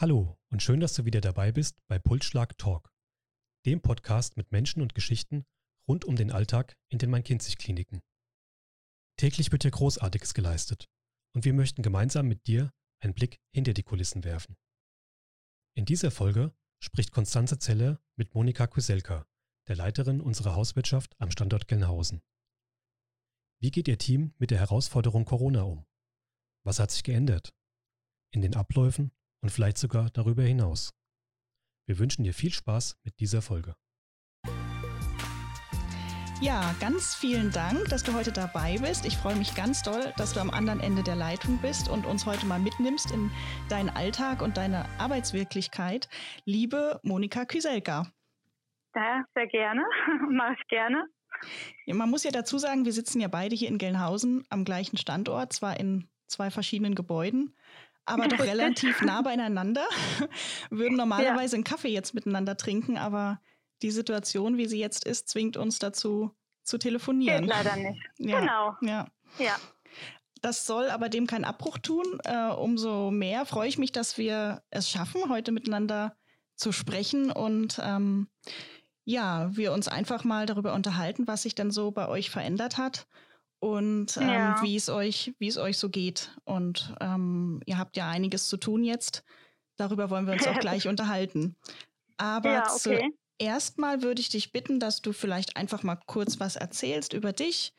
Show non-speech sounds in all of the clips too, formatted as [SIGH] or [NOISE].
Hallo und schön, dass du wieder dabei bist bei Pulsschlag Talk, dem Podcast mit Menschen und Geschichten rund um den Alltag in den Main-Kinzig-Kliniken. Täglich wird hier Großartiges geleistet und wir möchten gemeinsam mit dir einen Blick hinter die Kulissen werfen. In dieser Folge spricht Konstanze Zeller mit Monika Kuselka, der Leiterin unserer Hauswirtschaft am Standort Gelnhausen. Wie geht Ihr Team mit der Herausforderung Corona um? Was hat sich geändert? In den Abläufen und vielleicht sogar darüber hinaus. Wir wünschen dir viel Spaß mit dieser Folge. Ja, ganz vielen Dank, dass du heute dabei bist. Ich freue mich ganz doll, dass du am anderen Ende der Leitung bist und uns heute mal mitnimmst in deinen Alltag und deine Arbeitswirklichkeit. Liebe Monika Küselka. Ja, sehr gerne. [LAUGHS] Mach ich gerne. Ja, man muss ja dazu sagen, wir sitzen ja beide hier in Gelnhausen am gleichen Standort, zwar in zwei verschiedenen Gebäuden, aber doch [LAUGHS] relativ nah beieinander. [LAUGHS] Würden normalerweise ja. einen Kaffee jetzt miteinander trinken, aber die Situation, wie sie jetzt ist, zwingt uns dazu zu telefonieren. Geht leider nicht. Ja. Genau. Ja. ja. Das soll aber dem keinen Abbruch tun. Äh, umso mehr freue ich mich, dass wir es schaffen, heute miteinander zu sprechen und ähm, ja, wir uns einfach mal darüber unterhalten, was sich denn so bei euch verändert hat und ähm, ja. wie es euch, wie es euch so geht. Und ähm, ihr habt ja einiges zu tun jetzt. Darüber wollen wir uns auch gleich [LAUGHS] unterhalten. Aber ja, okay. zuerst mal würde ich dich bitten, dass du vielleicht einfach mal kurz was erzählst über dich,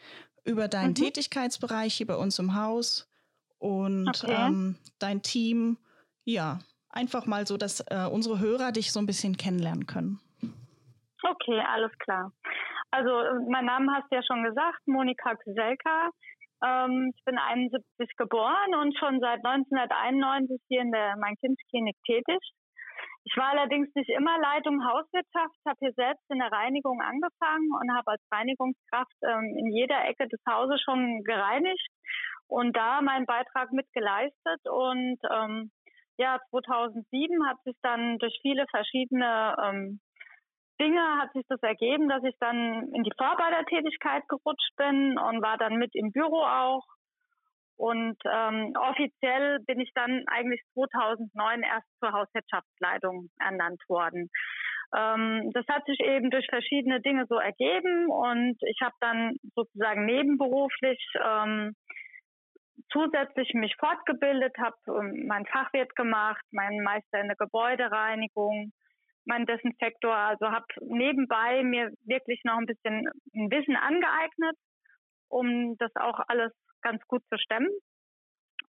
über deinen mhm. Tätigkeitsbereich hier bei uns im Haus und okay. ähm, dein Team. Ja, einfach mal so, dass äh, unsere Hörer dich so ein bisschen kennenlernen können. Okay, alles klar. Also mein Name hast du ja schon gesagt, Monika Kuselka. Ähm, ich bin 71 geboren und schon seit 1991 hier in der Main-Kinz-Klinik tätig. Ich war allerdings nicht immer Leitung Hauswirtschaft, habe hier selbst in der Reinigung angefangen und habe als Reinigungskraft ähm, in jeder Ecke des Hauses schon gereinigt und da meinen Beitrag mitgeleistet. Und ähm, ja, 2007 hat sich dann durch viele verschiedene ähm, Dinge hat sich das ergeben, dass ich dann in die Vorarbeitertätigkeit gerutscht bin und war dann mit im Büro auch. Und ähm, offiziell bin ich dann eigentlich 2009 erst zur Hauswirtschaftsleitung ernannt worden. Ähm, das hat sich eben durch verschiedene Dinge so ergeben und ich habe dann sozusagen nebenberuflich ähm, zusätzlich mich fortgebildet, habe ähm, mein Fachwirt gemacht, meinen Meister in der Gebäudereinigung, mein Desinfektor. Also habe nebenbei mir wirklich noch ein bisschen Wissen angeeignet, um das auch alles ganz gut zu stemmen.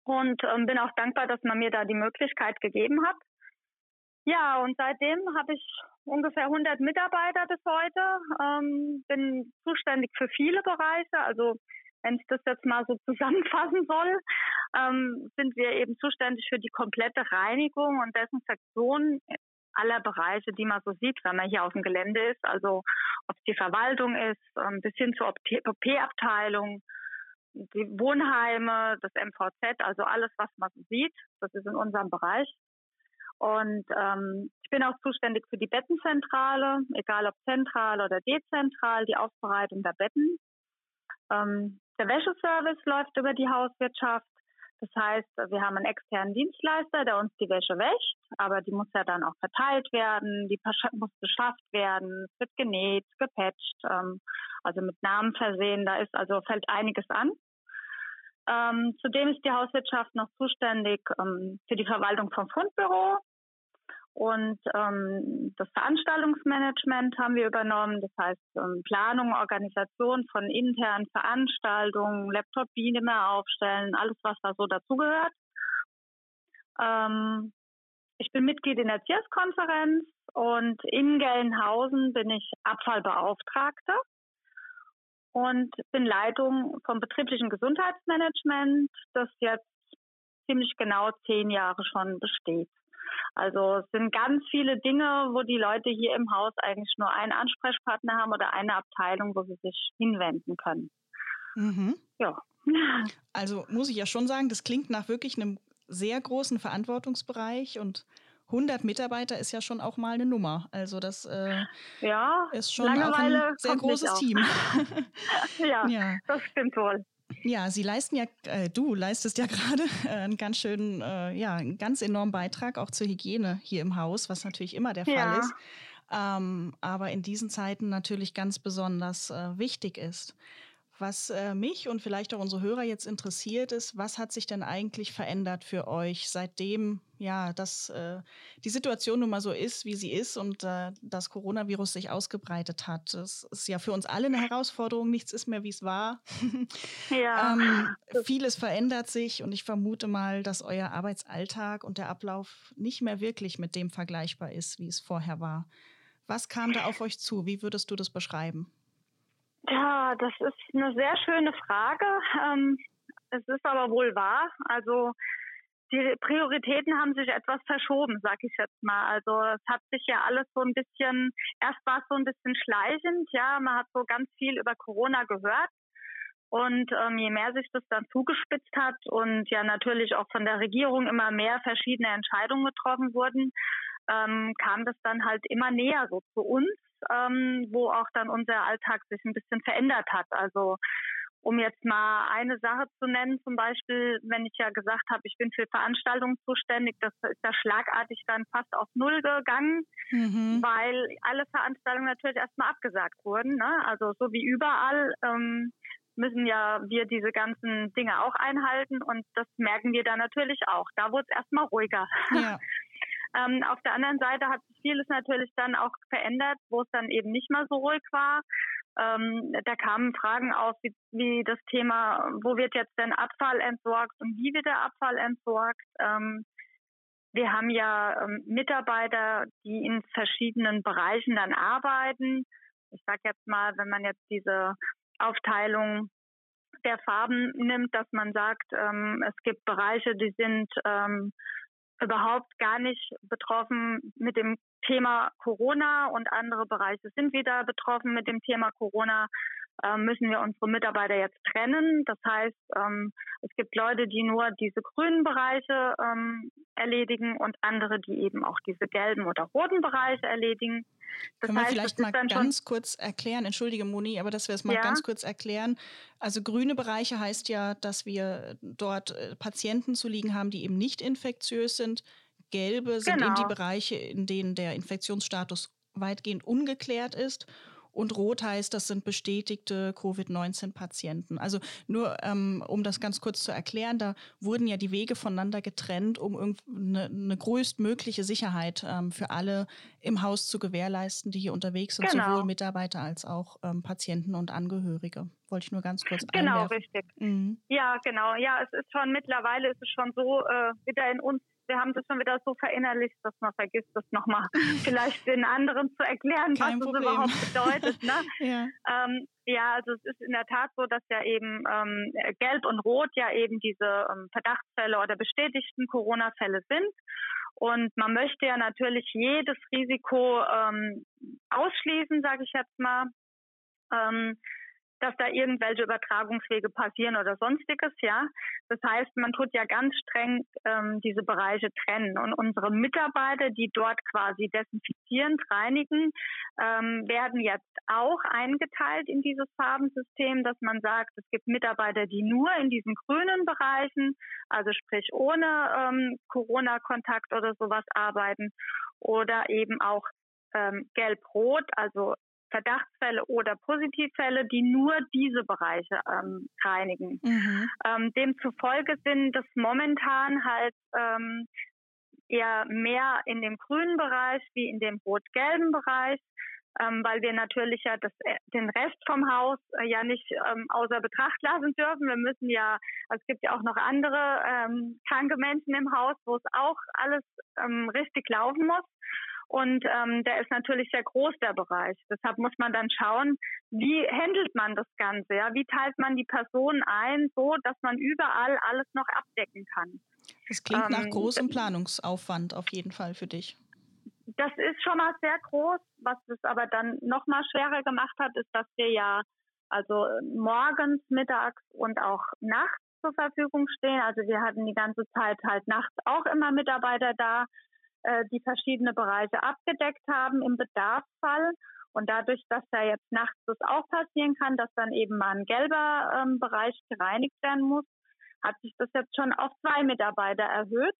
Und ähm, bin auch dankbar, dass man mir da die Möglichkeit gegeben hat. Ja, und seitdem habe ich ungefähr 100 Mitarbeiter bis heute, ähm, bin zuständig für viele Bereiche. Also wenn ich das jetzt mal so [LAUGHS] zusammenfassen soll, ähm, sind wir eben zuständig für die komplette Reinigung und Desinfektion aller Bereiche, die man so sieht, wenn man hier auf dem Gelände ist. Also ob es die Verwaltung ist, ähm, bis hin zur OP-Abteilung, die Wohnheime, das MVZ, also alles, was man so sieht. Das ist in unserem Bereich. Und ähm, ich bin auch zuständig für die Bettenzentrale, egal ob zentral oder dezentral, die Aufbereitung der Betten. Ähm, der Wäscheservice läuft über die Hauswirtschaft. Das heißt, wir haben einen externen Dienstleister, der uns die Wäsche wäscht, aber die muss ja dann auch verteilt werden, die muss beschafft werden, es wird genäht, gepatcht, ähm, also mit Namen versehen, da ist also fällt einiges an. Ähm, zudem ist die Hauswirtschaft noch zuständig ähm, für die Verwaltung vom Fundbüro. Und ähm, das Veranstaltungsmanagement haben wir übernommen, das heißt ähm, Planung, Organisation von internen Veranstaltungen, Laptop-Beamer aufstellen, alles was da so dazugehört. Ähm, ich bin Mitglied in der CIRS-Konferenz und in Gelnhausen bin ich Abfallbeauftragte und bin Leitung vom betrieblichen Gesundheitsmanagement, das jetzt ziemlich genau zehn Jahre schon besteht. Also es sind ganz viele Dinge, wo die Leute hier im Haus eigentlich nur einen Ansprechpartner haben oder eine Abteilung, wo sie sich hinwenden können. Mhm. Ja. [LAUGHS] Also muss ich ja schon sagen, das klingt nach wirklich einem sehr großen Verantwortungsbereich und 100 Mitarbeiter ist ja schon auch mal eine Nummer. Also das äh, ja, ist schon auch ein sehr großes Team. [LAUGHS] ja, [LAUGHS] ja, das stimmt wohl. Ja, Sie leisten ja, äh, du leistest ja [LAUGHS] gerade äh, einen ganz schönen, äh, ja, einen ganz enormen Beitrag auch zur Hygiene hier im Haus, was natürlich immer der Fall ja. ist. Ähm, aber in diesen Zeiten natürlich ganz besonders äh, wichtig ist. Was äh, mich und vielleicht auch unsere Hörer jetzt interessiert ist, was hat sich denn eigentlich verändert für euch, seitdem ja, dass äh, die Situation nun mal so ist, wie sie ist und äh, das Coronavirus sich ausgebreitet hat. Das ist ja für uns alle eine Herausforderung. Nichts ist mehr, wie es war. [LAUGHS] Ja. ähm, vieles verändert sich und ich vermute mal, dass euer Arbeitsalltag und der Ablauf nicht mehr wirklich mit dem vergleichbar ist, wie es vorher war. Was kam da auf euch zu? Wie würdest du das beschreiben? Ja, das ist eine sehr schöne Frage. Ähm, es ist aber wohl wahr. Also die Prioritäten haben sich etwas verschoben, sag ich jetzt mal. Also es hat sich ja alles so ein bisschen, erst war es so ein bisschen schleichend, ja, man hat so ganz viel über Corona gehört. Und ähm, je mehr sich das dann zugespitzt hat und ja natürlich auch von der Regierung immer mehr verschiedene Entscheidungen getroffen wurden, ähm, kam das dann halt immer näher so zu uns ähm, wo auch dann unser Alltag sich ein bisschen verändert hat. Also um jetzt mal eine Sache zu nennen, zum Beispiel, wenn ich ja gesagt habe, ich bin für Veranstaltungen zuständig, das ist ja schlagartig dann fast auf Null gegangen, mhm. weil alle Veranstaltungen natürlich erstmal abgesagt wurden. Ne? Also so wie überall ähm, müssen ja wir diese ganzen Dinge auch einhalten und das merken wir dann natürlich auch. Da wurde es erstmal ruhiger. Ja. [LAUGHS] Ähm, auf der anderen Seite hat sich vieles natürlich dann auch verändert, wo es dann eben nicht mehr so ruhig war. Ähm, da kamen Fragen auf, wie, wie, das Thema, wo wird jetzt denn Abfall entsorgt und wie wird der Abfall entsorgt. Ähm, wir haben ja ähm, Mitarbeiter, die in verschiedenen Bereichen dann arbeiten. Ich sage jetzt mal, wenn man jetzt diese Aufteilung der Farben nimmt, dass man sagt, ähm, es gibt Bereiche, die sind ähm, überhaupt gar nicht betroffen mit dem Thema Corona und andere Bereiche sind wieder betroffen mit dem Thema Corona. Ähm, müssen wir unsere Mitarbeiter jetzt trennen. Das heißt, ähm, es gibt Leute, die nur diese grünen Bereiche ähm, erledigen und andere, die eben auch diese gelben oder roten Bereiche erledigen. Das Können heißt, wir vielleicht mal ganz kurz erklären, entschuldige Moni, aber dass wir es mal ja. ganz kurz erklären. Also grüne Bereiche heißt ja, dass wir dort äh, Patienten zu liegen haben, die eben nicht infektiös sind. Gelbe sind genau. eben die Bereiche, in denen der Infektionsstatus weitgehend ungeklärt ist. Und rot heißt, das sind bestätigte Covid-19-Patienten. Also nur, ähm, um das ganz kurz zu erklären, da wurden ja die Wege voneinander getrennt, um eine, eine größtmögliche Sicherheit ähm, für alle im Haus zu gewährleisten, die hier unterwegs sind, genau. sowohl Mitarbeiter als auch ähm, Patienten und Angehörige. Wollte ich nur ganz kurz Genau, einwerfen. richtig. Mhm. Ja, genau. Ja, es ist schon mittlerweile ist es schon so äh, wieder in uns wir haben das schon wieder so verinnerlicht, dass man vergisst, das nochmal [LAUGHS] vielleicht den anderen zu erklären, Kein was Problem. das überhaupt bedeutet. Ne? [LAUGHS] ja. Ähm, ja, also es ist in der Tat so, dass ja eben ähm, Gelb und Rot ja eben diese ähm, Verdachtsfälle oder bestätigten Corona-Fälle sind. Und man möchte ja natürlich jedes Risiko ähm, ausschließen, sage ich jetzt mal. Ähm, dass da irgendwelche Übertragungswege passieren oder sonstiges, ja. Das heißt, man tut ja ganz streng ähm, diese Bereiche trennen. Und unsere Mitarbeiter, die dort quasi desinfizierend reinigen, ähm, werden jetzt auch eingeteilt in dieses Farbensystem, dass man sagt, es gibt Mitarbeiter, die nur in diesen grünen Bereichen, also sprich ohne ähm, Corona-Kontakt oder sowas arbeiten oder eben auch ähm, gelb-rot, also Verdachtsfälle oder Positivfälle, die nur diese Bereiche ähm, reinigen. Mhm. Ähm, demzufolge sind das momentan halt ähm, eher mehr in dem grünen Bereich wie in dem rot-gelben Bereich. Ähm, weil wir natürlich ja das, äh, den Rest vom Haus äh, ja nicht ähm, außer Betracht lassen dürfen. Wir müssen ja, also es gibt ja auch noch andere ähm, kranke Menschen im Haus, wo es auch alles ähm, richtig laufen muss. Und ähm, der ist natürlich sehr groß, der Bereich. Deshalb muss man dann schauen, wie handelt man das Ganze? Ja? Wie teilt man die Personen ein, so dass man überall alles noch abdecken kann? Das klingt ähm, nach großem Planungsaufwand auf jeden Fall für dich. Das ist schon mal sehr groß. Was es aber dann noch mal schwerer gemacht hat, ist, dass wir ja also morgens, mittags und auch nachts zur Verfügung stehen. Also wir hatten die ganze Zeit halt nachts auch immer Mitarbeiter da, äh, die verschiedene Bereiche abgedeckt haben im Bedarfsfall. Und dadurch, dass da jetzt nachts das auch passieren kann, dass dann eben mal ein gelber ähm, Bereich gereinigt werden muss, hat sich das jetzt schon auf zwei Mitarbeiter erhöht.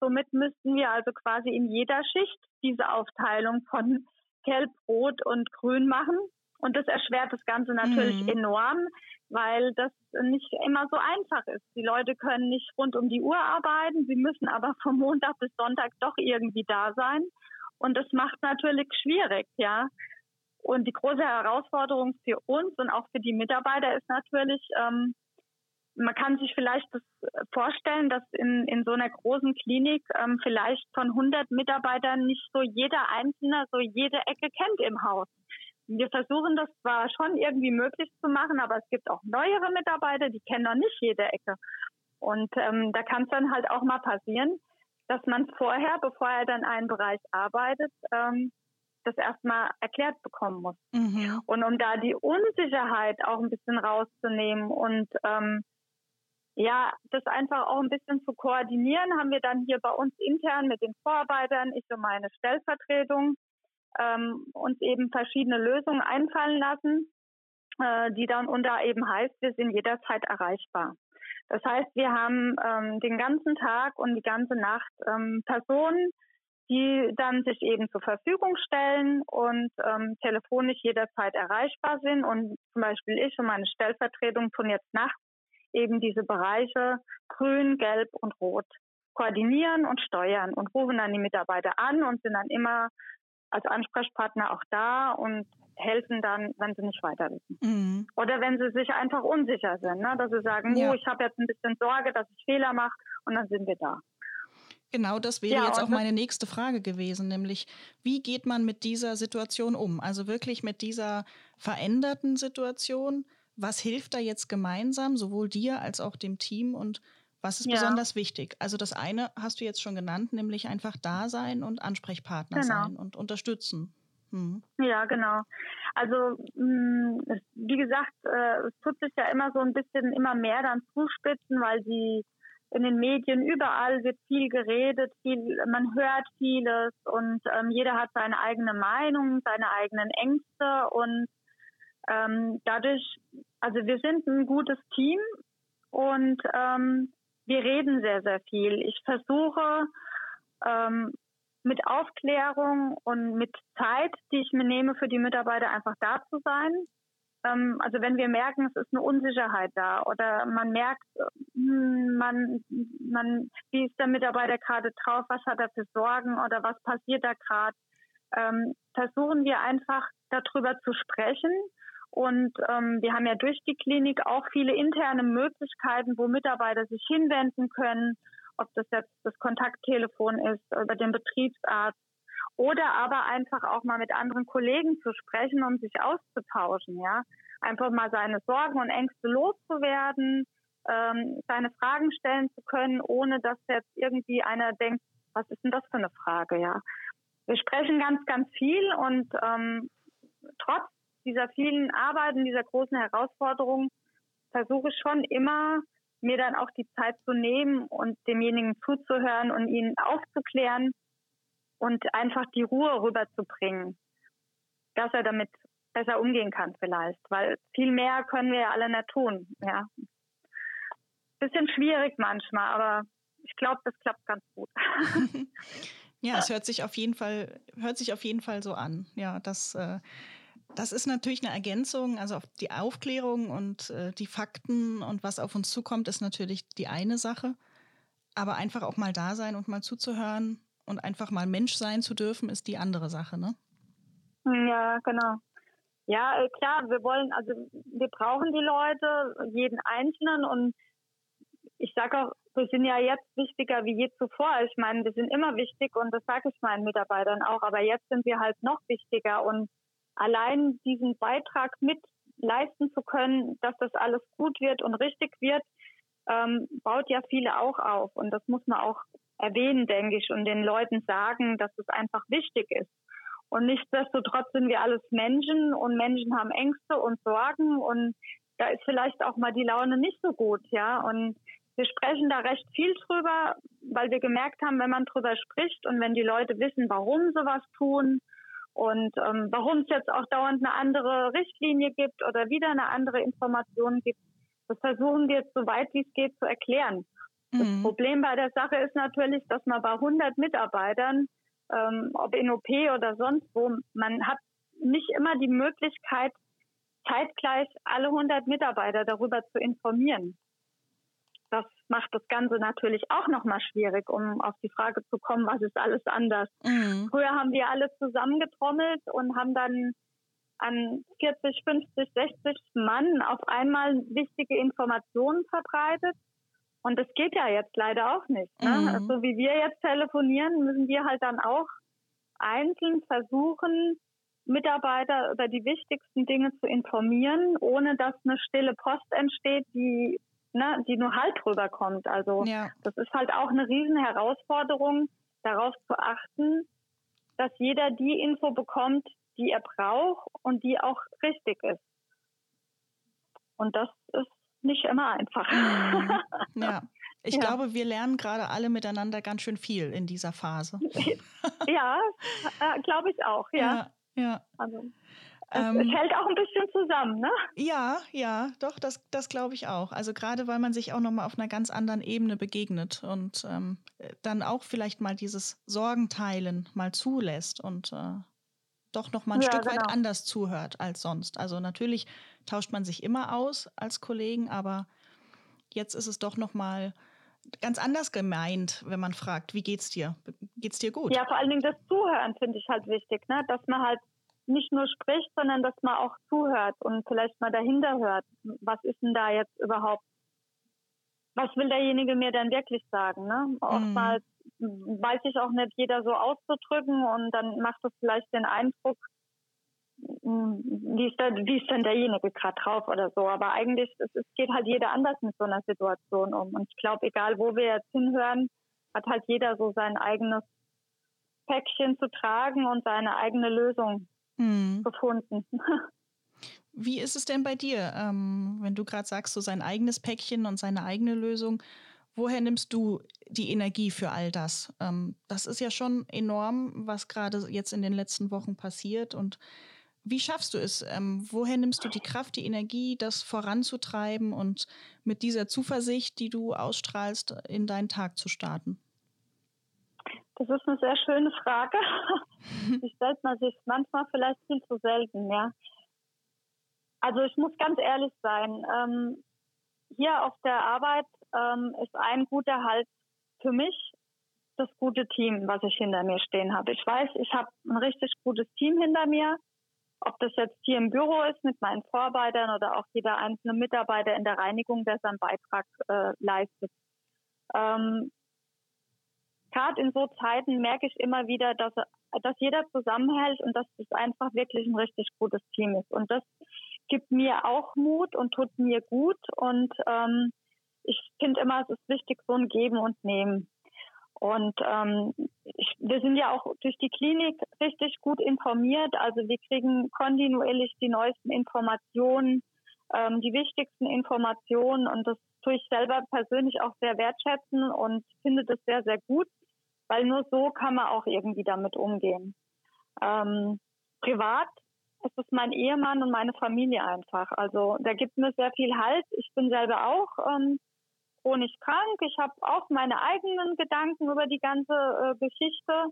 Somit müssten wir also quasi in jeder Schicht diese Aufteilung von Gelb, Rot und Grün machen. Und das erschwert das Ganze natürlich mhm. enorm, weil das nicht immer so einfach ist. Die Leute können nicht rund um die Uhr arbeiten, sie müssen aber vom Montag bis Sonntag doch irgendwie da sein. Und das macht natürlich schwierig, ja. Und die große Herausforderung für uns und auch für die Mitarbeiter ist natürlich, ähm, man kann sich vielleicht das vorstellen, dass in, in so einer großen Klinik ähm, vielleicht von 100 Mitarbeitern nicht so jeder Einzelne so jede Ecke kennt im Haus. Wir versuchen das zwar schon irgendwie möglich zu machen, aber es gibt auch neuere Mitarbeiter, die kennen noch nicht jede Ecke. Und ähm, da kann es dann halt auch mal passieren, dass man vorher, bevor er dann einen Bereich arbeitet, ähm, das erstmal erklärt bekommen muss. Mhm. Und um da die Unsicherheit auch ein bisschen rauszunehmen und ähm, ja, das einfach auch ein bisschen zu koordinieren, haben wir dann hier bei uns intern mit den Vorarbeitern, ich und meine Stellvertretung, ähm, uns eben verschiedene Lösungen einfallen lassen, äh, die dann unter eben heißt, wir sind jederzeit erreichbar. Das heißt, wir haben ähm, den ganzen Tag und die ganze Nacht ähm, Personen, die dann sich eben zur Verfügung stellen und ähm, telefonisch jederzeit erreichbar sind. Und zum Beispiel ich und meine Stellvertretung tun jetzt nachts eben diese Bereiche grün, gelb und rot koordinieren und steuern und rufen dann die Mitarbeiter an und sind dann immer als Ansprechpartner auch da und helfen dann, wenn sie nicht weiter wissen. Mhm. Oder wenn sie sich einfach unsicher sind, ne? dass sie sagen, ja. oh, ich habe jetzt ein bisschen Sorge, dass ich Fehler mache und dann sind wir da. Genau, das wäre ja, jetzt auch meine nächste Frage gewesen, nämlich wie geht man mit dieser Situation um? Also wirklich mit dieser veränderten Situation was hilft da jetzt gemeinsam, sowohl dir als auch dem Team und was ist ja. besonders wichtig? Also das eine hast du jetzt schon genannt, nämlich einfach da sein und Ansprechpartner genau. sein und unterstützen. Hm. Ja, genau. Also mh, hm, wie gesagt, äh, es tut sich ja immer so ein bisschen immer mehr dann zuspitzen, weil die in den Medien überall wird viel geredet, viel, man hört vieles und ähm, jeder hat seine eigene Meinung, seine eigenen Ängste und ähm, dadurch, also wir sind ein gutes Team und ähm, wir reden sehr, sehr viel. Ich versuche ähm, mit Aufklärung und mit Zeit, die ich mir nehme für die Mitarbeiter, einfach da zu sein. Ähm, also wenn wir merken, es ist eine Unsicherheit da oder man merkt, hm, man, man, wie ist der Mitarbeiter gerade drauf, was hat er für Sorgen oder was passiert da gerade, ähm, versuchen wir einfach darüber zu sprechen und ähm, wir haben ja durch die Klinik auch viele interne Möglichkeiten, wo Mitarbeiter sich hinwenden können, ob das jetzt das Kontakttelefon ist über den Betriebsarzt oder aber einfach auch mal mit anderen Kollegen zu sprechen, um sich auszutauschen, ja. Einfach mal seine Sorgen und Ängste loszuwerden, ähm, seine Fragen stellen zu können, ohne dass jetzt irgendwie einer denkt, was ist denn das für eine Frage, ja. Wir sprechen ganz, ganz viel und ähm, trotz dieser vielen Arbeiten, dieser großen Herausforderungen, versuche ich schon immer, mir dann auch die Zeit zu nehmen und demjenigen zuzuhören und ihn aufzuklären und einfach die Ruhe rüberzubringen, dass er damit besser umgehen kann vielleicht, weil viel mehr können wir ja alle nicht tun, ja. Bisschen schwierig manchmal, aber ich glaube, das klappt ganz gut. [LAUGHS] [LAUGHS] ja, es hört sich auf jeden Fall, hört sich auf jeden Fall so an. Ja, das äh, das ist natürlich eine Ergänzung. Also die Aufklärung und äh, die Fakten und was auf uns zukommt, ist natürlich die eine Sache. Aber einfach auch mal da sein und mal zuzuhören und einfach mal Mensch sein zu dürfen, ist die andere Sache, ne? Ja, genau. Ja, äh, klar, wir wollen, also wir brauchen die Leute, jeden Einzelnen und ich sage auch, wir sind ja jetzt wichtiger wie je zuvor. Ich meine, wir sind immer wichtig und das sage ich meinen Mitarbeitern auch, aber jetzt sind wir halt noch wichtiger und allein diesen Beitrag mit leisten zu können, dass das alles gut wird und richtig wird, ähm, baut ja viele auch auf. Und das muss man auch erwähnen, denke ich, und den Leuten sagen, dass es einfach wichtig ist. Und nichtsdestotrotz sind wir alles Menschen und Menschen haben Ängste und Sorgen und da ist vielleicht auch mal die Laune nicht so gut, ja. Und wir sprechen da recht viel drüber, weil wir gemerkt haben, wenn man drüber spricht und wenn die Leute wissen, warum sie was tun Und ähm, warum es jetzt auch dauernd eine andere Richtlinie gibt oder wieder eine andere Information gibt, das versuchen wir jetzt so weit wie es geht zu erklären. Das mhm. Problem bei der Sache ist natürlich, dass man bei 100 Mitarbeitern, ähm, ob in OP oder sonst wo, man hat nicht immer die Möglichkeit, zeitgleich alle 100 Mitarbeiter darüber zu informieren. Das macht das Ganze natürlich auch nochmal schwierig, um auf die Frage zu kommen, was ist alles anders. Mhm. Früher haben wir alle zusammengetrommelt und haben dann an 40, 50, 60 Mann auf einmal wichtige Informationen verbreitet. Und das geht ja jetzt leider auch nicht. Ne? Mhm. Also wie wir jetzt telefonieren, müssen wir halt dann auch einzeln versuchen, Mitarbeiter über die wichtigsten Dinge zu informieren, ohne dass eine stille Post entsteht, die, ne, die nur halb rüberkommt. Also ja. das ist halt auch eine riesen Herausforderung, darauf zu achten, dass jeder die Info bekommt, die er braucht und die auch richtig ist. Und das ist nicht immer einfach. Mhm. Ja. [LAUGHS] Ich ja. glaube, wir lernen gerade alle miteinander ganz schön viel in dieser Phase. [LAUGHS] ja, äh, glaube ich auch, ja. ja. Ja. Also, es, ähm, hält auch ein bisschen zusammen, ne? Ja, ja, doch, das, das glaube ich auch. Also gerade weil man sich auch nochmal auf einer ganz anderen Ebene begegnet und ähm, dann auch vielleicht mal dieses Sorgenteilen mal zulässt und äh, doch nochmal ein ja, Stück genau. weit anders zuhört als sonst. Also natürlich tauscht man sich immer aus als Kollegen, aber jetzt ist es doch nochmal ganz anders gemeint, wenn man fragt, wie geht's dir? Geht's dir gut? Ja, vor allen Dingen das Zuhören finde ich halt wichtig, ne? dass man halt nicht nur spricht, sondern dass man auch zuhört und vielleicht mal dahinter hört. Was ist denn da jetzt überhaupt? Was will derjenige mir denn wirklich sagen? Ne? Mhm. Oftmals weiß ich auch nicht, jeder so auszudrücken und dann macht es vielleicht den Eindruck, wie ist, da, wie ist denn derjenige gerade drauf oder so. Aber eigentlich, es, es geht halt jeder anders mit so einer Situation um. Und ich glaube, egal wo wir jetzt hinhören, hat halt jeder so sein eigenes Päckchen zu tragen und seine eigene Lösung hm. gefunden. [LAUGHS] Wie ist es denn bei dir, ähm, wenn du gerade sagst, so sein eigenes Päckchen und seine eigene Lösung? Woher nimmst du die Energie für all das? Ähm, das ist ja schon enorm, was gerade jetzt in den letzten Wochen passiert und wie schaffst du es? Ähm, woher nimmst du die Kraft, die Energie, das voranzutreiben und mit dieser Zuversicht, die du ausstrahlst, in deinen Tag zu starten? Das ist eine sehr schöne Frage. [LAUGHS] Die stellt man sich manchmal vielleicht viel zu selten, ja. Also ich muss ganz ehrlich sein. Ähm, hier auf der Arbeit ähm, ist ein guter Halt für mich das gute Team, was ich hinter mir stehen habe. Ich weiß, ich habe ein richtig gutes Team hinter mir ob das jetzt hier im Büro ist mit meinen Vorarbeitern oder auch jeder einzelne Mitarbeiter in der Reinigung, der seinen Beitrag äh, leistet. Ähm, Gerade in so Zeiten merke ich immer wieder, dass, dass jeder zusammenhält und dass es einfach wirklich ein richtig gutes Team ist. Und das gibt mir auch Mut und tut mir gut. Und ähm, ich finde immer, es ist wichtig, so ein Geben und Nehmen. Und ähm, ich, wir sind ja auch durch die Klinik richtig gut informiert. Also wir kriegen kontinuierlich die neuesten Informationen, ähm, die wichtigsten Informationen. Und das tue ich selber persönlich auch sehr wertschätzen und finde das sehr, sehr gut, weil nur so kann man auch irgendwie damit umgehen. Ähm, privat ist es mein Ehemann und meine Familie einfach. Also der gibt mir sehr viel Halt. Ich bin selber auch ähm, chronisch krank. Ich habe auch meine eigenen Gedanken über die ganze äh, Geschichte.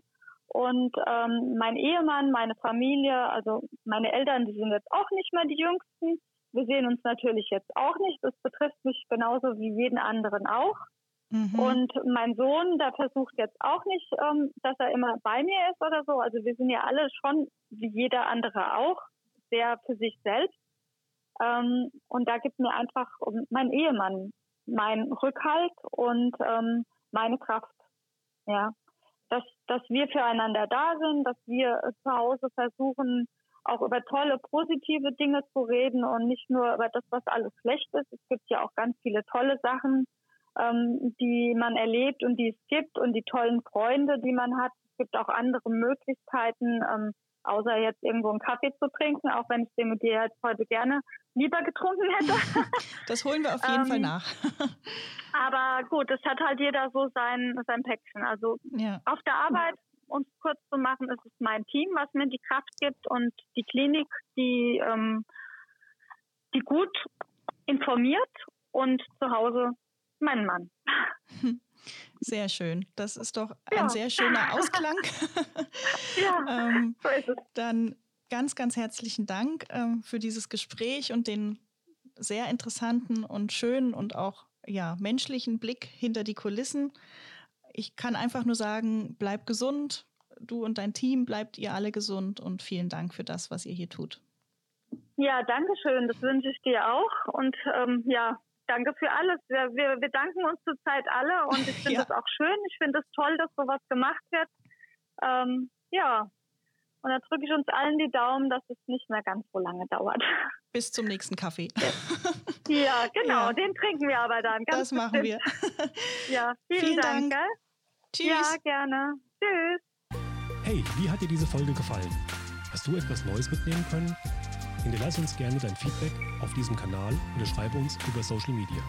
Und ähm, mein Ehemann, meine Familie, also meine Eltern, die sind jetzt auch nicht mehr die Jüngsten. Wir sehen uns natürlich jetzt auch nicht. Das betrifft mich genauso wie jeden anderen auch. Mhm. Und mein Sohn, der versucht jetzt auch nicht, ähm, dass er immer bei mir ist oder so. Also wir sind ja alle schon, wie jeder andere auch, sehr für sich selbst. Ähm, und da gibt mir einfach mein Ehemann mein Rückhalt und ähm, meine Kraft. Ja, dass, dass wir füreinander da sind, dass wir zu Hause versuchen, auch über tolle, positive Dinge zu reden und nicht nur über das, was alles schlecht ist. Es gibt ja auch ganz viele tolle Sachen, ähm, die man erlebt und die es gibt und die tollen Freunde, die man hat. Es gibt auch andere Möglichkeiten, ähm, außer jetzt irgendwo einen Kaffee zu trinken, auch wenn ich den mit dir jetzt heute gerne lieber getrunken hätte. [LAUGHS] Das holen wir auf jeden ähm, Fall nach. [LAUGHS] aber gut, es hat halt jeder so sein, sein Päckchen. Also ja. auf der Arbeit um es kurz zu machen, ist es mein Team, was mir die Kraft gibt und die Klinik, die, ähm, die gut informiert und zu Hause mein Mann. Sehr schön. Das ist doch ja. ein sehr schöner Ausklang. [LAUGHS] ja, [LAUGHS] ähm, so ist es. Dann ganz, ganz herzlichen Dank ähm, für dieses Gespräch und den sehr interessanten und schönen und auch ja, menschlichen Blick hinter die Kulissen. Ich kann einfach nur sagen, bleib gesund. Du und dein Team bleibt ihr alle gesund und vielen Dank für das, was ihr hier tut. Ja, danke schön. Das wünsche ich dir auch. Und ähm, ja, danke für alles. Wir, wir, wir danken uns zurzeit alle und ich finde [LAUGHS] ja. das auch schön. Ich finde es toll, dass sowas gemacht wird. Ähm, ja, und da drücke ich uns allen die Daumen, dass es nicht mehr ganz so lange dauert. [LAUGHS] Bis zum nächsten Kaffee. ja, genau. [LAUGHS] Ja. Den trinken wir aber dann. das machen wir. ja, vielen, vielen Dank. Dank. Tschüss. Ja, gerne. Tschüss. Hey, wie hat dir diese Folge gefallen? Hast du etwas Neues mitnehmen können? Hinterlass uns gerne dein Feedback auf diesem Kanal oder schreibe uns über Social Media.